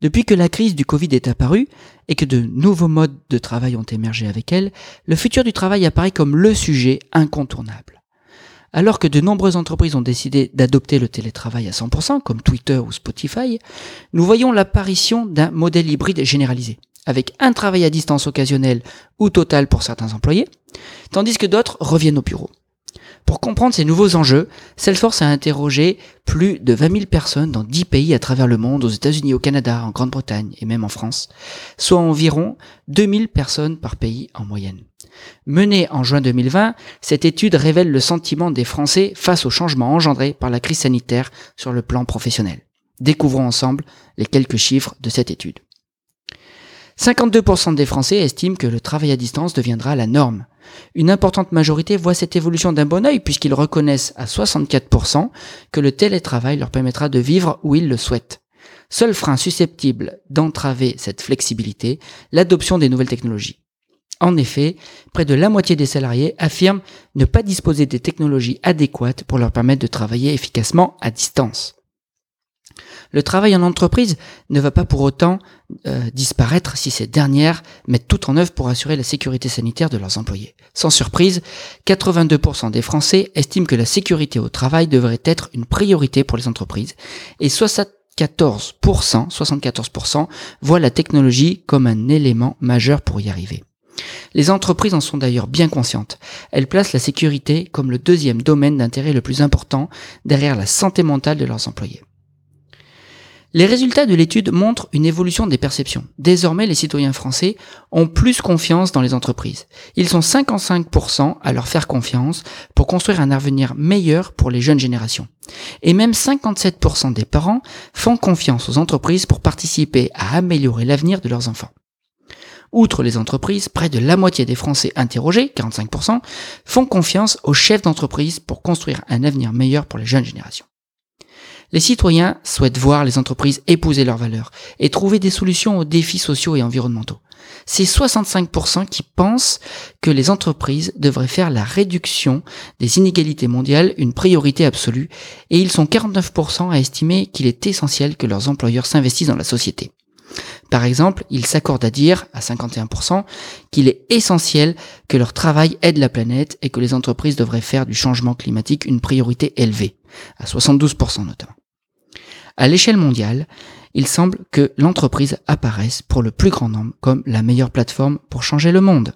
Depuis que la crise du Covid est apparue et que de nouveaux modes de travail ont émergé avec elle, le futur du travail apparaît comme le sujet incontournable. Alors que de nombreuses entreprises ont décidé d'adopter le télétravail à 100%, comme Twitter ou Spotify, nous voyons l'apparition d'un modèle hybride généralisé, avec un travail à distance occasionnel ou total pour certains employés, tandis que d'autres reviennent au bureau. Pour comprendre ces nouveaux enjeux, Salesforce a interrogé plus de 20 000 personnes dans 10 pays à travers le monde, aux États-Unis, au Canada, en Grande-Bretagne et même en France, soit environ 2000 personnes par pays en moyenne. Menée en juin 2020, cette étude révèle le sentiment des Français face aux changements engendrés par la crise sanitaire sur le plan professionnel. Découvrons ensemble les quelques chiffres de cette étude. 52% des Français estiment que le travail à distance deviendra la norme. Une importante majorité voit cette évolution d'un bon oeil puisqu'ils reconnaissent à 64% que le télétravail leur permettra de vivre où ils le souhaitent. Seul frein susceptible d'entraver cette flexibilité, l'adoption des nouvelles technologies. En effet, près de la moitié des salariés affirment ne pas disposer des technologies adéquates pour leur permettre de travailler efficacement à distance. Le travail en entreprise ne va pas pour autant euh, disparaître si ces dernières mettent tout en œuvre pour assurer la sécurité sanitaire de leurs employés. Sans surprise, 82% des Français estiment que la sécurité au travail devrait être une priorité pour les entreprises et 74%, 74% voient la technologie comme un élément majeur pour y arriver. Les entreprises en sont d'ailleurs bien conscientes. Elles placent la sécurité comme le deuxième domaine d'intérêt le plus important derrière la santé mentale de leurs employés. Les résultats de l'étude montrent une évolution des perceptions. Désormais, les citoyens français ont plus confiance dans les entreprises. Ils sont 55% à leur faire confiance pour construire un avenir meilleur pour les jeunes générations. Et même 57% des parents font confiance aux entreprises pour participer à améliorer l'avenir de leurs enfants. Outre les entreprises, près de la moitié des Français interrogés, 45%, font confiance aux chefs d'entreprise pour construire un avenir meilleur pour les jeunes générations. Les citoyens souhaitent voir les entreprises épouser leurs valeurs et trouver des solutions aux défis sociaux et environnementaux. C'est 65% qui pensent que les entreprises devraient faire la réduction des inégalités mondiales une priorité absolue et ils sont 49% à estimer qu'il est essentiel que leurs employeurs s'investissent dans la société. Par exemple, ils s'accordent à dire, à 51%, qu'il est essentiel que leur travail aide la planète et que les entreprises devraient faire du changement climatique une priorité élevée, à 72% notamment. À l'échelle mondiale, il semble que l'entreprise apparaisse pour le plus grand nombre comme la meilleure plateforme pour changer le monde.